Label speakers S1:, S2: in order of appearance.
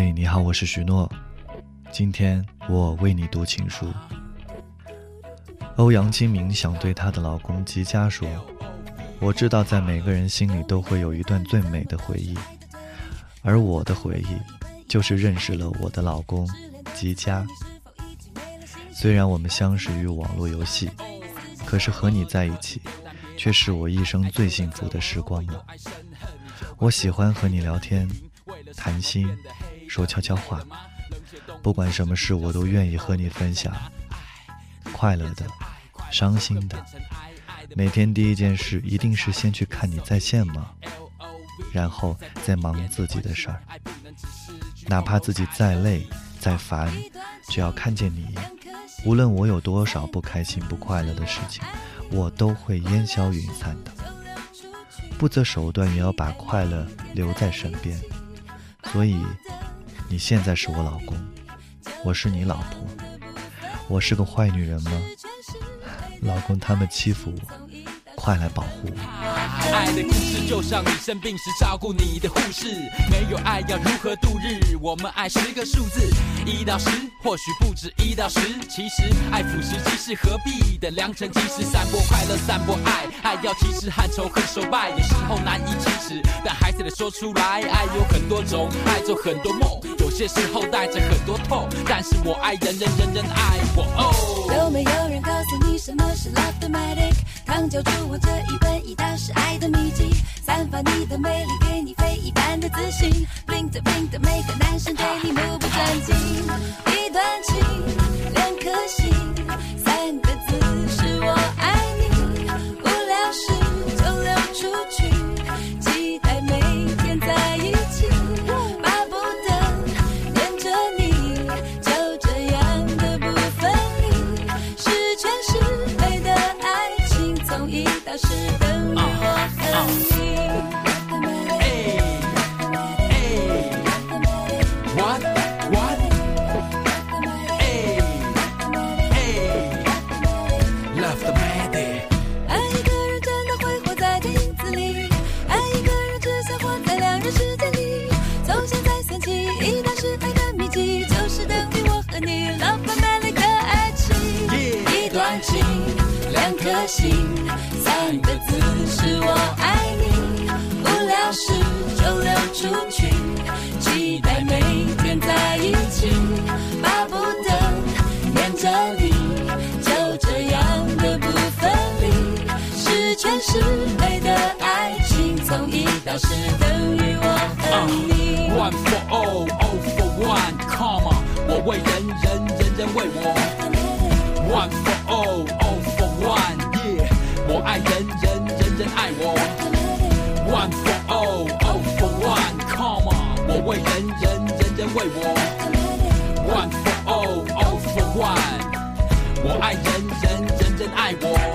S1: 嘿，你好，我是许诺。今天我为你读情书。欧阳金明想对她的老公吉佳说：“我知道，在每个人心里都会有一段最美的回忆，而我的回忆就是认识了我的老公吉佳。虽然我们相识于网络游戏，可是和你在一起，却是我一生最幸福的时光了。我喜欢和你聊天、谈心。”说悄悄话，不管什么事我都愿意和你分享。快乐的，伤心的，每天第一件事一定是先去看你在线吗？然后再忙自己的事儿。哪怕自己再累再烦，只要看见你，无论我有多少不开心不快乐的事情，我都会烟消云散的。不择手段也要把快乐留在身边。所以。你现在是我老公，我是你老婆，我是个坏女人吗？老公他们欺负我，快来保护我。
S2: 爱的故事就像你生病时照顾你的护士，没有爱要如何度日？我们爱十个数字，一到十，或许不止一到十。其实爱腐蚀即是何必的良辰吉时，散播快乐，散播爱，爱要及时和仇恨手败，有时候难以启齿，但还是得说出来。爱有很多种，爱做很多梦。有些时候带着很多痛，但是我爱人人人人爱我。哦。
S3: 有没有人告诉你什么是 love the magic？康教主我这一本一道是爱的秘籍，散发你的魅力，给你非一般的自信。bling 的 bling 的，每个男生对你目不转睛。一段情，一时等我和你
S2: 我
S3: 爱一个人真的会活在里爱一个人只想活在两人世界里从现在算起一到十就是等于我和你的爱情一段情。的心三个字是我爱你，无聊时就溜出去，期待每天在一起，巴不得黏着你，就这样的不分离，十全十美的爱情，从一到十等于我和你。
S2: One for all, all for one, come on，我为为人人人人为我 one for all all for one 我爱人人人人爱我